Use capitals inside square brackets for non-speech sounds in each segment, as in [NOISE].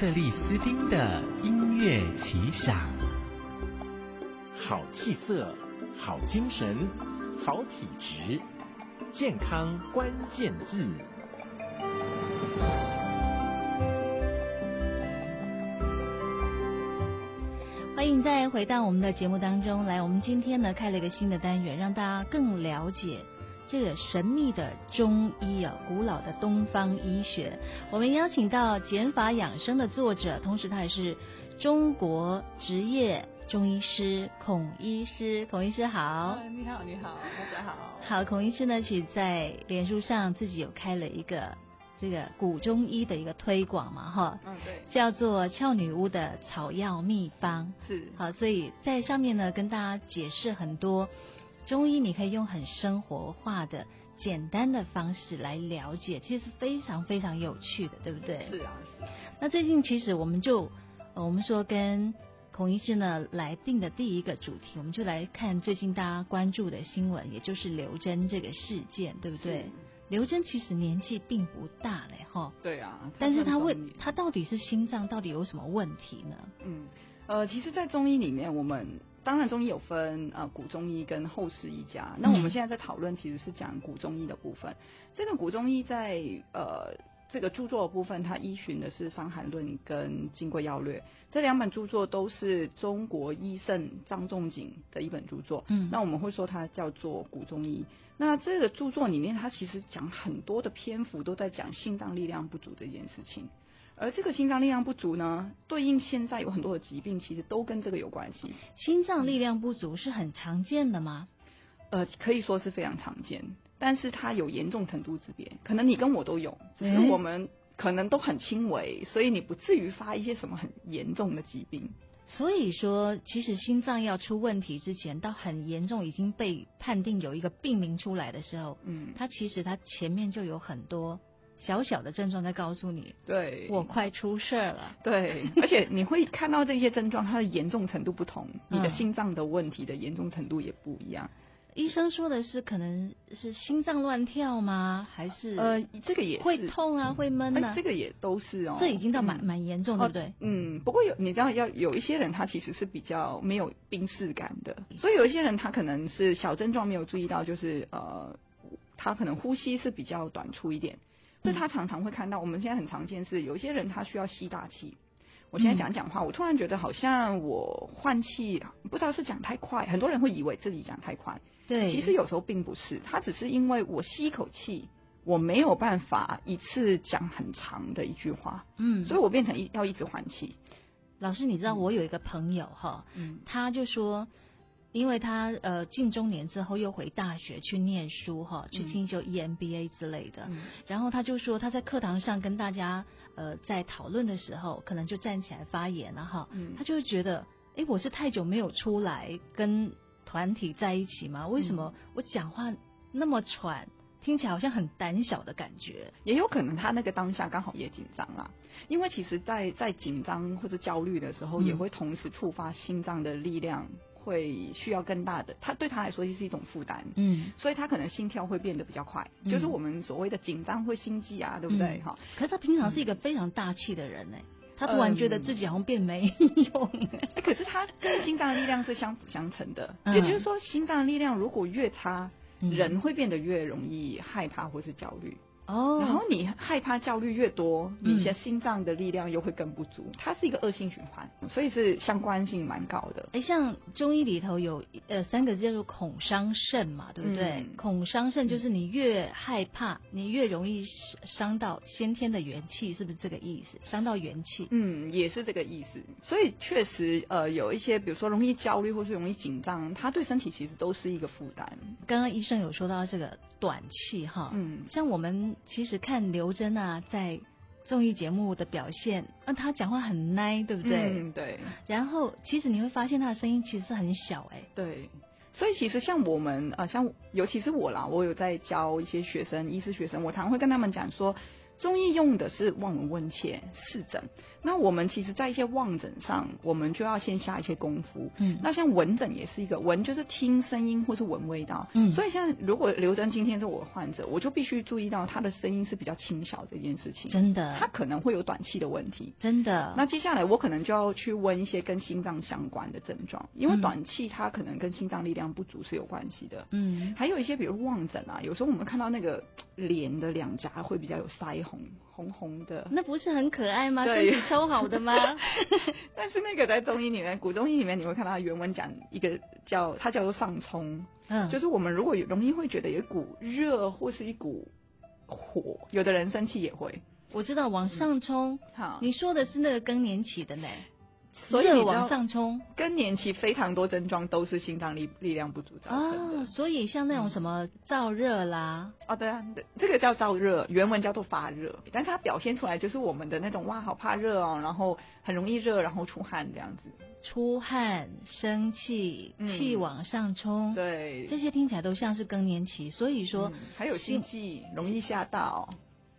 克里斯汀的音乐奇想，好气色，好精神，好体质，健康关键字。欢迎再回到我们的节目当中来。我们今天呢开了一个新的单元，让大家更了解。这个神秘的中医啊，古老的东方医学，我们邀请到减法养生的作者，同时他也是中国职业中医师孔医师。孔医师好，你好，你好，大家好。好，孔医师呢，其实在脸书上自己有开了一个这个古中医的一个推广嘛，哈，嗯，对，叫做俏女巫的草药秘方，是，好，所以在上面呢，跟大家解释很多。中医你可以用很生活化的、简单的方式来了解，其实是非常非常有趣的，对不对？是啊。那最近其实我们就，呃，我们说跟孔医师呢来定的第一个主题，我们就来看最近大家关注的新闻，也就是刘真这个事件，对不对？刘真其实年纪并不大嘞，哈。对啊。但是他为他到底是心脏到底有什么问题呢？嗯，呃，其实，在中医里面，我们。当然，中医有分呃古中医跟后世医家。那我们现在在讨论其实是讲古中医的部分。这个古中医在呃这个著作的部分，它依循的是《伤寒论》跟《金匮要略》这两本著作，都是中国医圣张仲景的一本著作。嗯，那我们会说它叫做古中医。那这个著作里面，它其实讲很多的篇幅都在讲心脏力量不足这件事情。而这个心脏力量不足呢，对应现在有很多的疾病，其实都跟这个有关系。心脏力量不足是很常见的吗？呃，可以说是非常常见，但是它有严重程度之别。可能你跟我都有，只是我们可能都很轻微，所以你不至于发一些什么很严重的疾病。所以说，其实心脏要出问题之前，到很严重已经被判定有一个病名出来的时候，嗯，它其实它前面就有很多。小小的症状在告诉你，对，我快出事了。对，[LAUGHS] 而且你会看到这些症状，它的严重程度不同，你的心脏的问题的严重程度也不一样。医生说的是，可能是心脏乱跳吗？还是呃，这个也会痛啊，会闷啊，这个也都是哦。这已经到蛮蛮严重，对不对？嗯，不过有你知道，要有一些人他其实是比较没有病识感的，所以有一些人他可能是小症状没有注意到，就是呃，他可能呼吸是比较短促一点。这他常常会看到，我们现在很常见是有一些人他需要吸大气。我现在讲讲话，我突然觉得好像我换气不知道是讲太快，很多人会以为自己讲太快。对，其实有时候并不是，他只是因为我吸一口气，我没有办法一次讲很长的一句话，嗯，所以我变成一要一直换气。老师，你知道我有一个朋友哈，嗯，他就说。因为他呃进中年之后又回大学去念书哈，去进修 EMBA 之类的，嗯、然后他就说他在课堂上跟大家呃在讨论的时候，可能就站起来发言了哈，嗯、他就会觉得，哎，我是太久没有出来跟团体在一起吗？为什么我讲话那么喘，听起来好像很胆小的感觉？也有可能他那个当下刚好也紧张啦，因为其实在在紧张或者焦虑的时候，也会同时触发心脏的力量。会需要更大的，他对他来说也是一种负担，嗯，所以他可能心跳会变得比较快，嗯、就是我们所谓的紧张会心悸啊，对不对？哈、嗯，可是他平常是一个非常大气的人呢，他突然觉得自己好像变没用，哎，可是他跟心脏的力量是相辅相成的，嗯、也就是说，心脏的力量如果越差，嗯、人会变得越容易害怕或是焦虑。哦，然后你害怕、焦虑越多，你的心脏的力量又会更不足，嗯、它是一个恶性循环，所以是相关性蛮高的。哎，像中医里头有呃三个字叫做恐伤肾嘛，对不对？嗯、恐伤肾就是你越害怕，你越容易伤到先天的元气，是不是这个意思？伤到元气，嗯，也是这个意思。所以确实呃有一些，比如说容易焦虑或是容易紧张，它对身体其实都是一个负担。刚刚医生有说到这个短气哈，嗯，像我们。其实看刘真啊，在综艺节目的表现，那他讲话很奶，对不对？嗯，对。然后其实你会发现他的声音其实是很小，哎。对。所以其实像我们啊，像尤其是我啦，我有在教一些学生，医师学生，我常常会跟他们讲说，中医用的是望闻问切四诊，那我们其实在一些望诊上，我们就要先下一些功夫。嗯，那像闻诊也是一个闻，就是听声音或是闻味道。嗯，所以像如果刘真今天是我的患者，我就必须注意到他的声音是比较轻小这件事情。真的，他可能会有短气的问题。真的。那接下来我可能就要去问一些跟心脏相关的症状，因为短气它可能跟心脏力量不足是有关系的。嗯，还有一些比如望诊啊，有时候我们看到那个脸的两颊会比较有腮红。红红的，那不是很可爱吗？对，身体超好的吗？[LAUGHS] 但是那个在中医里面，古中医里面，你会看到原文讲一个叫它叫做上冲，嗯，就是我们如果有容易会觉得有一股热或是一股火，有的人生气也会。我知道往上冲，好，你说的是那个更年期的呢？所以往上冲，更年期非常多症状都是心脏力力量不足造成的。哦，所以像那种什么燥热啦，哦对啊，这个叫燥热，原文叫做发热，但是它表现出来就是我们的那种哇，好怕热哦，然后很容易热，然后出汗这样子。出汗、生气、气往上冲，嗯，对，这些听起来都像是更年期。所以说，嗯，还有心悸，容易吓到。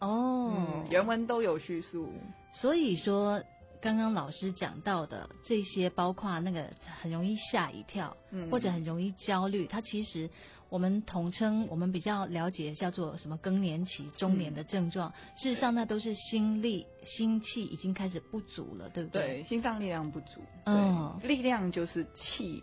哦，嗯，原文都有叙述。所以说。刚刚老师讲到的这些，包括那个很容易吓一跳，嗯，或者很容易焦虑，它其实我们统称，我们比较了解叫做什么更年期、中年的症状。嗯、事实上，那都是心力、心气已经开始不足了，对不对？对，心脏力量不足。嗯，力量就是气，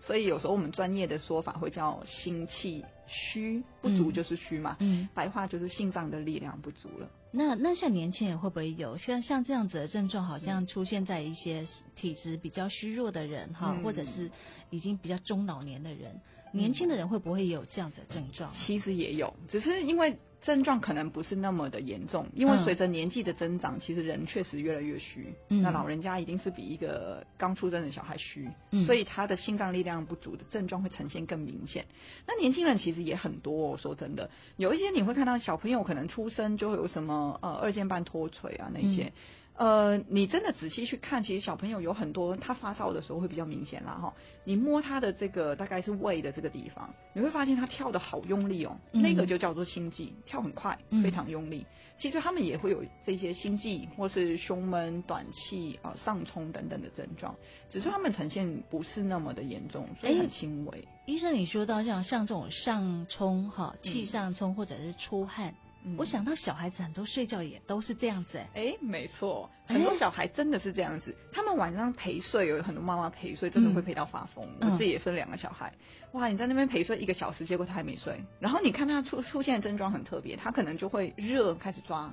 所以有时候我们专业的说法会叫心气虚，不足就是虚嘛。嗯，白话就是心脏的力量不足了。那那像年轻人会不会有像像这样子的症状？好像出现在一些体质比较虚弱的人哈，嗯、或者是已经比较中老年的人，年轻的人会不会有这样子的症状？其实也有，只是因为。症状可能不是那么的严重，因为随着年纪的增长，嗯、其实人确实越来越虚。嗯、那老人家一定是比一个刚出生的小孩虚，嗯、所以他的心脏力量不足的症状会呈现更明显。那年轻人其实也很多，哦，说真的，有一些你会看到小朋友可能出生就会有什么呃二尖瓣脱垂啊那些。嗯呃，你真的仔细去看，其实小朋友有很多，他发烧的时候会比较明显啦哈。你摸他的这个大概是胃的这个地方，你会发现他跳的好用力哦，嗯、那个就叫做心悸，跳很快，非常用力。嗯、其实他们也会有这些心悸或是胸闷、短气啊、上冲等等的症状，只是他们呈现不是那么的严重，所以很轻微。医生，你说到像像这种上冲哈，气上冲或者是出汗。我想到小孩子很多睡觉也都是这样子哎，哎，没错，很多小孩真的是这样子，他们晚上陪睡，有很多妈妈陪睡，真的会陪到发疯。我自己也生两个小孩，哇，你在那边陪睡一个小时，结果他还没睡，然后你看他出出现的症状很特别，他可能就会热开始抓。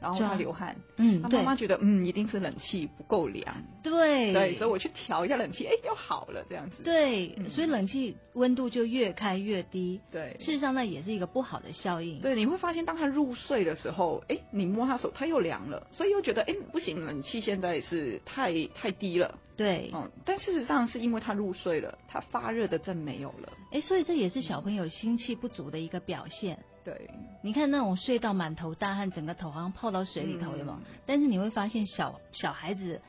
然后他流汗，嗯，他妈妈觉得，嗯，一定是冷气不够凉，对，对，所以我去调一下冷气，哎，又好了，这样子，对，所以冷气温度就越开越低，对，事实上那也是一个不好的效应，对，你会发现当他入睡的时候，哎，你摸他手，他又凉了，所以又觉得，哎，不行，冷气现在是太太低了，对，嗯，但事实上是因为他入睡了，他发热的症没有了，哎，所以这也是小朋友心气不足的一个表现。对，你看那种睡到满头大汗，整个头好像泡到水里头，有没有？嗯、但是你会发现小小孩子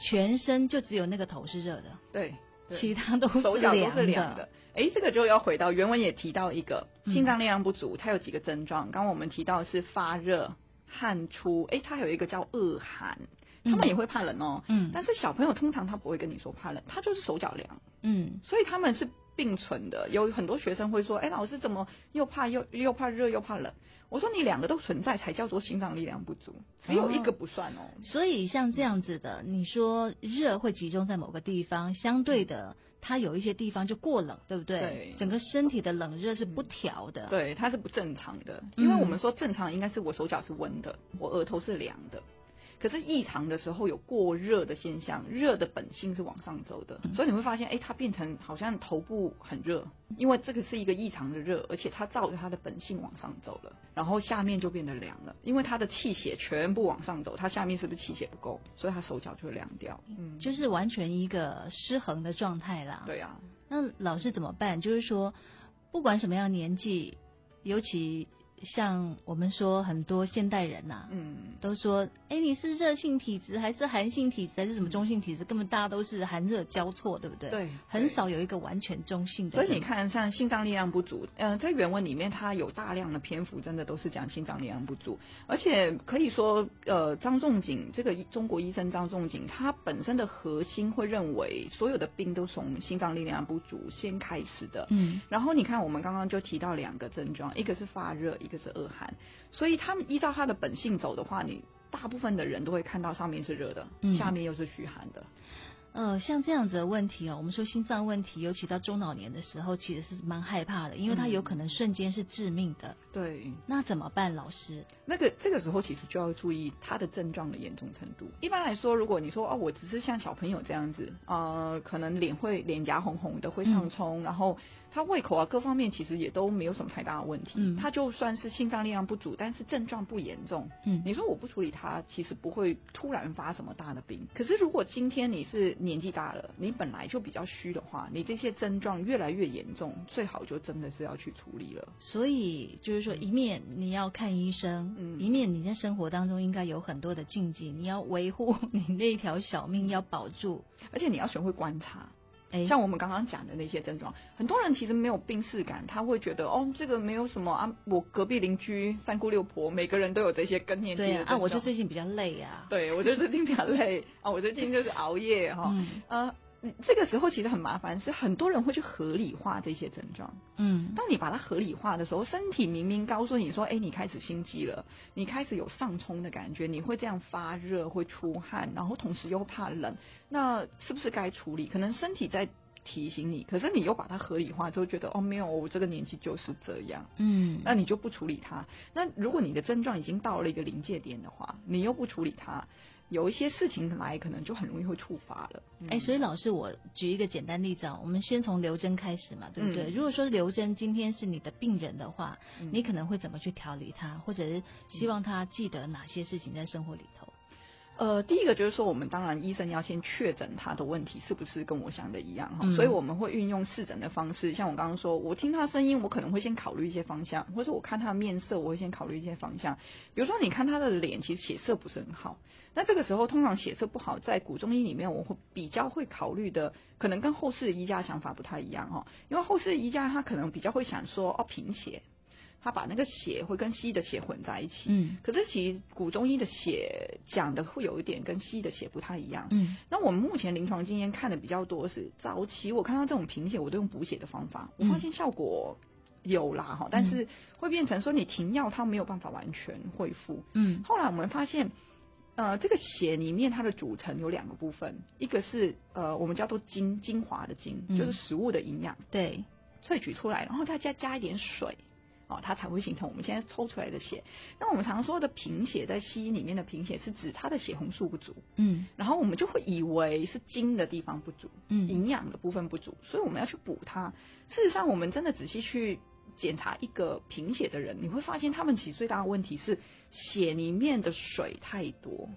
全身就只有那个头是热的，对，对其他都是手脚都是凉的。哎，这个就要回到原文也提到一个心脏力量不足，它有几个症状。刚刚我们提到的是发热、汗出，哎，它有一个叫恶寒，他们也会怕冷哦。嗯，但是小朋友通常他不会跟你说怕冷，他就是手脚凉。嗯，所以他们是。并存的，有很多学生会说：“哎、欸，老师怎么又怕又又怕热又怕冷？”我说：“你两个都存在，才叫做心脏力量不足，只有一个不算哦。”所以像这样子的，你说热会集中在某个地方，相对的，它有一些地方就过冷，对不对？对，整个身体的冷热是不调的，对，它是不正常的。因为我们说正常应该是我手脚是温的，我额头是凉的。可是异常的时候有过热的现象，热的本性是往上走的，所以你会发现，哎，它变成好像头部很热，因为这个是一个异常的热，而且它照着它的本性往上走了，然后下面就变得凉了，因为它的气血全部往上走，它下面是不是气血不够，所以它手脚就会凉掉，嗯，就是完全一个失衡的状态啦。对啊，那老师怎么办？就是说，不管什么样年纪，尤其。像我们说很多现代人呐、啊，嗯，都说，哎，你是热性体质还是寒性体质还是什么中性体质？根本大家都是寒热交错，对不对？对，很少有一个完全中性的。所以你看，像心脏力量不足，嗯、呃，在原文里面它有大量的篇幅，真的都是讲心脏力量不足，而且可以说，呃，张仲景这个中国医生张仲景，他本身的核心会认为所有的病都从心脏力量不足先开始的，嗯，然后你看我们刚刚就提到两个症状，一个是发热，一个是恶寒，所以他们依照他的本性走的话，你大部分的人都会看到上面是热的，嗯、下面又是虚寒的。呃，像这样子的问题哦，我们说心脏问题，尤其到中老年的时候，其实是蛮害怕的，因为它有可能瞬间是致命的。嗯、对，那怎么办，老师？那个这个时候其实就要注意他的症状的严重程度。一般来说，如果你说哦，我只是像小朋友这样子，呃，可能脸会脸颊红红的，会上冲，嗯、然后。他胃口啊，各方面其实也都没有什么太大的问题。嗯，他就算是心脏力量不足，但是症状不严重。嗯，你说我不处理他，其实不会突然发什么大的病。可是如果今天你是年纪大了，你本来就比较虚的话，你这些症状越来越严重，最好就真的是要去处理了。所以就是说，一面你要看医生，嗯，一面你在生活当中应该有很多的禁忌，你要维护你那条小命要保住，而且你要学会观察。像我们刚刚讲的那些症状，很多人其实没有病视感，他会觉得哦，这个没有什么啊，我隔壁邻居三姑六婆每个人都有这些更年期的症状。对啊，我就最近比较累啊。对，我就最近比较累啊，我最近就是熬夜哈，嗯、呃。这个时候其实很麻烦，是很多人会去合理化这些症状。嗯，当你把它合理化的时候，身体明明告诉你说：“哎，你开始心悸了，你开始有上冲的感觉，你会这样发热，会出汗，然后同时又怕冷，那是不是该处理？”可能身体在提醒你，可是你又把它合理化之后，觉得：“哦，没有，我这个年纪就是这样。”嗯，那你就不处理它。那如果你的症状已经到了一个临界点的话，你又不处理它。有一些事情来，可能就很容易会触发了。哎、嗯，所以老师，我举一个简单例子啊，我们先从刘真开始嘛，对不对？嗯、如果说刘真今天是你的病人的话，嗯、你可能会怎么去调理他，或者是希望他记得哪些事情在生活里头？呃，第一个就是说，我们当然医生要先确诊他的问题是不是跟我想的一样哈，嗯、所以我们会运用视诊的方式，像我刚刚说，我听他声音，我可能会先考虑一些方向，或者我看他的面色，我会先考虑一些方向。比如说，你看他的脸，其实血色不是很好，那这个时候通常血色不好，在古中医里面，我会比较会考虑的，可能跟后世的医家想法不太一样哈，因为后世的医家他可能比较会想说，哦，贫血。他把那个血会跟西医的血混在一起，嗯，可是其实古中医的血讲的会有一点跟西医的血不太一样，嗯，那我们目前临床经验看的比较多是早期我看到这种贫血，我都用补血的方法，我发现效果有啦哈，嗯，但是会变成说你停药它没有办法完全恢复，嗯，后来我们发现，呃，这个血里面它的组成有两个部分，一个是呃我们叫做精精华的精，就是食物的营养，对，萃取出来，然后再加加一点水。哦，它才会形成我们现在抽出来的血。那我们常说的贫血，在西医里面的贫血是指它的血红素不足，嗯，然后我们就会以为是精的地方不足，嗯，营养的部分不足，所以我们要去补它。事实上，我们真的仔细去检查一个贫血的人，你会发现他们其实最大的问题是血里面的水太多。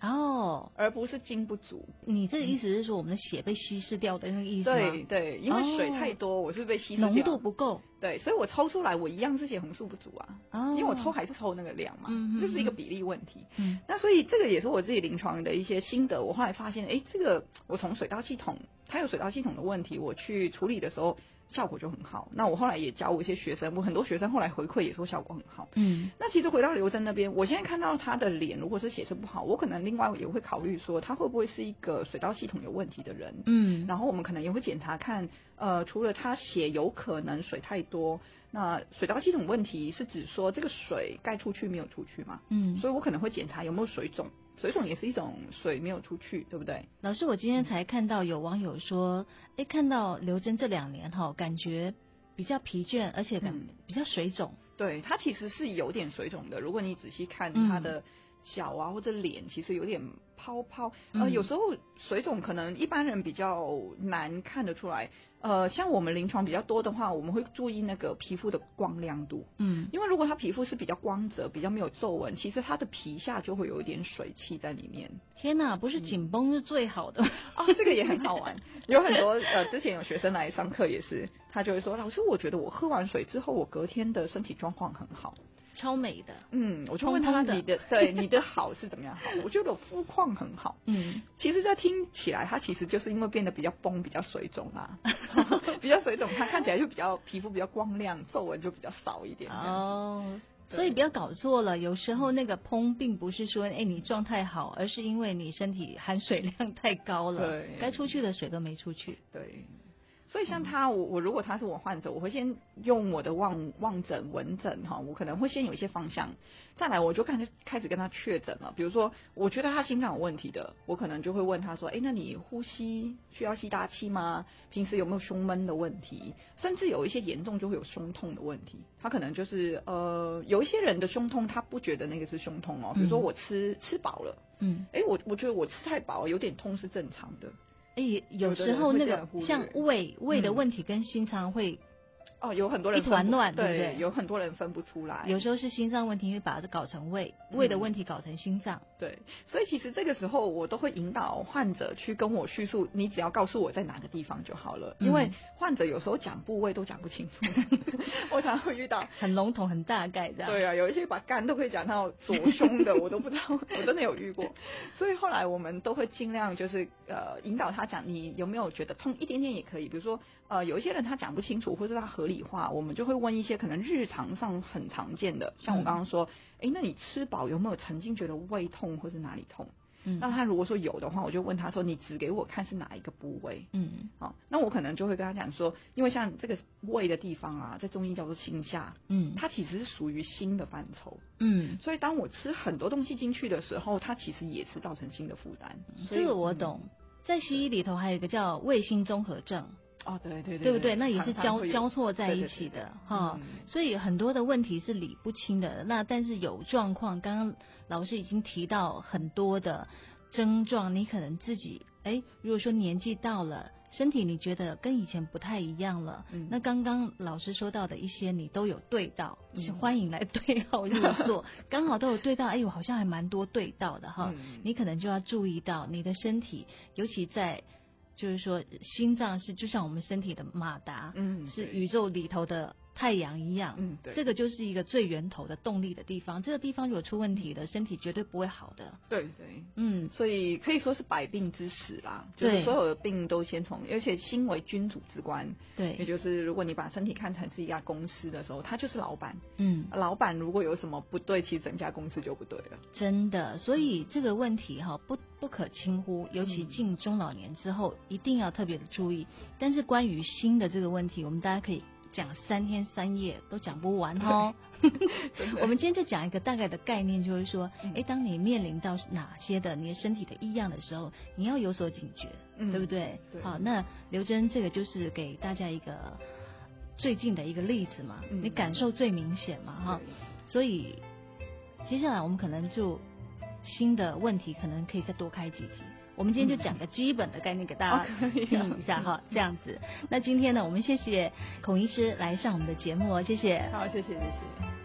哦，而不是精不足。你这个意思是说，我们的血被稀释掉的那个意思吗？对对，因为水太多，我是被稀释掉。浓度不够。对，所以我抽出来，我一样是血红素不足啊。哦。因为我抽还是抽那个量嘛，这是一个比例问题。嗯。那所以这个也是我自己临床的一些心得。我后来发现，哎，这个我从水道系统，它有水道系统的问题，我去处理的时候。效果就很好。那我后来也教我一些学生，我很多学生后来回馈也说效果很好。嗯，那其实回到刘真那边，我现在看到他的脸，如果是血色不好，我可能另外也会考虑说，他会不会是一个水道系统有问题的人。嗯，然后我们可能也会检查看，呃，除了他血有可能水太多，那水道系统问题是指说这个水该出去没有出去嘛？嗯，所以我可能会检查有没有水肿。水肿也是一种水没有出去，对不对？老师，我今天才看到有网友说，哎、嗯，看到刘真这两年哈，感觉比较疲倦，而且感比较水肿。对，他其实是有点水肿的。如果你仔细看他的脚啊或者脸，其实有点泡泡。呃，有时候水肿可能一般人比较难看得出来。呃，像我们临床比较多的话，我们会注意那个皮肤的光亮度。嗯，因为如果他皮肤是比较光泽、比较没有皱纹，其实他的皮下就会有一点水汽在里面。天哪，不是紧绷是最好的哦！这个也很好玩，[LAUGHS] 有很多呃，之前有学生来上课也是，他就会说：“老师，我觉得我喝完水之后，我隔天的身体状况很好。”超美的。嗯，我就问他你的对你的好是怎么样好？[LAUGHS] 我觉得我肤况很好。嗯，其实这听起来，他其实就是因为变得比较崩，比较水肿啊，[LAUGHS] 比较水肿，他看起来就比较皮肤比较光亮，皱纹就比较少一点。哦。所以不要搞错了，有时候那个膨并不是说哎你状态好，而是因为你身体含水量太高了，对，该出去的水都没出去。对。所以像他，我我如果他是我患者，我会先用我的望望诊闻诊哈，我可能会先有一些方向，再来我就开始开始跟他确诊了。比如说，我觉得他心脏有问题的，我可能就会问他说，哎，那你呼吸需要吸大气吗？平时有没有胸闷的问题？甚至有一些严重就会有胸痛的问题。他可能就是呃，有一些人的胸痛，他不觉得那个是胸痛哦。比如说我吃吃饱了，嗯，哎，我我觉得我吃太饱，有点痛是正常的。哎，有时候那个像胃胃的问题跟心脏会。哦，有很多人一团乱，对不对？有很多人分不出来。有时候是心脏问题，会把它搞成胃；胃的问题搞成心脏。对，所以其实这个时候我都会引导患者去跟我叙述，你只要告诉我在哪个地方就好了。因为患者有时候讲部位都讲不清楚，[LAUGHS] 我常常会遇到很笼统、很大概这样。对啊，有一些把肝都可以讲到左胸的，我都不知道，我真的有遇过。所以后来我们都会尽量就是呃引导他讲，你有没有觉得痛一点点也可以，比如说。呃，有一些人他讲不清楚，或者他合理化，我们就会问一些可能日常上很常见的，像我刚刚说，哎、嗯，那你吃饱有没有曾经觉得胃痛或是哪里痛？嗯，那他如果说有的话，我就问他说，你指给我看是哪一个部位？嗯，好，那我可能就会跟他讲说，因为像这个胃的地方啊，在中医叫做心下，嗯，它其实是属于心的范畴，嗯，所以当我吃很多东西进去的时候，它其实也是造成心的负担。这个我懂，在西医里头还有一个叫胃心综合症。哦，对对对，对不对？那也是交交错在一起的哈，所以很多的问题是理不清的。那但是有状况，刚刚老师已经提到很多的症状，你可能自己哎，如果说年纪到了，身体你觉得跟以前不太一样了，嗯、那刚刚老师说到的一些，你都有对到，嗯、是欢迎来对号入座，[LAUGHS] 刚好都有对到，哎呦，好像还蛮多对到的哈，嗯、你可能就要注意到你的身体，尤其在。就是说，心脏是就像我们身体的马达，嗯，是宇宙里头的。太阳一样，嗯，对，这个就是一个最源头的动力的地方。这个地方如果出问题了，身体绝对不会好的。对对，嗯，所以可以说是百病之始啦。就是所有的病都先从，而且心为君主之官。对，也就是如果你把身体看成是一家公司的时候，他就是老板。嗯，老板如果有什么不对，其实整家公司就不对了。真的，所以这个问题哈，不不可轻忽，尤其进中老年之后，一定要特别的注意。但是关于心的这个问题，我们大家可以。讲三天三夜都讲不完哦。[LAUGHS] [LAUGHS] 我们今天就讲一个大概的概念，就是说，哎，当你面临到哪些的你的身体的异样的时候，你要有所警觉，嗯、对不对？对。好，那刘真这个就是给大家一个最近的一个例子嘛，嗯、你感受最明显嘛，哈。对所以接下来我们可能就新的问题，可能可以再多开几集。我们今天就讲个基本的概念给大家听一下哈，这样子。那今天呢，我们谢谢孔医师来上我们的节目哦，谢谢。好，谢谢，谢谢。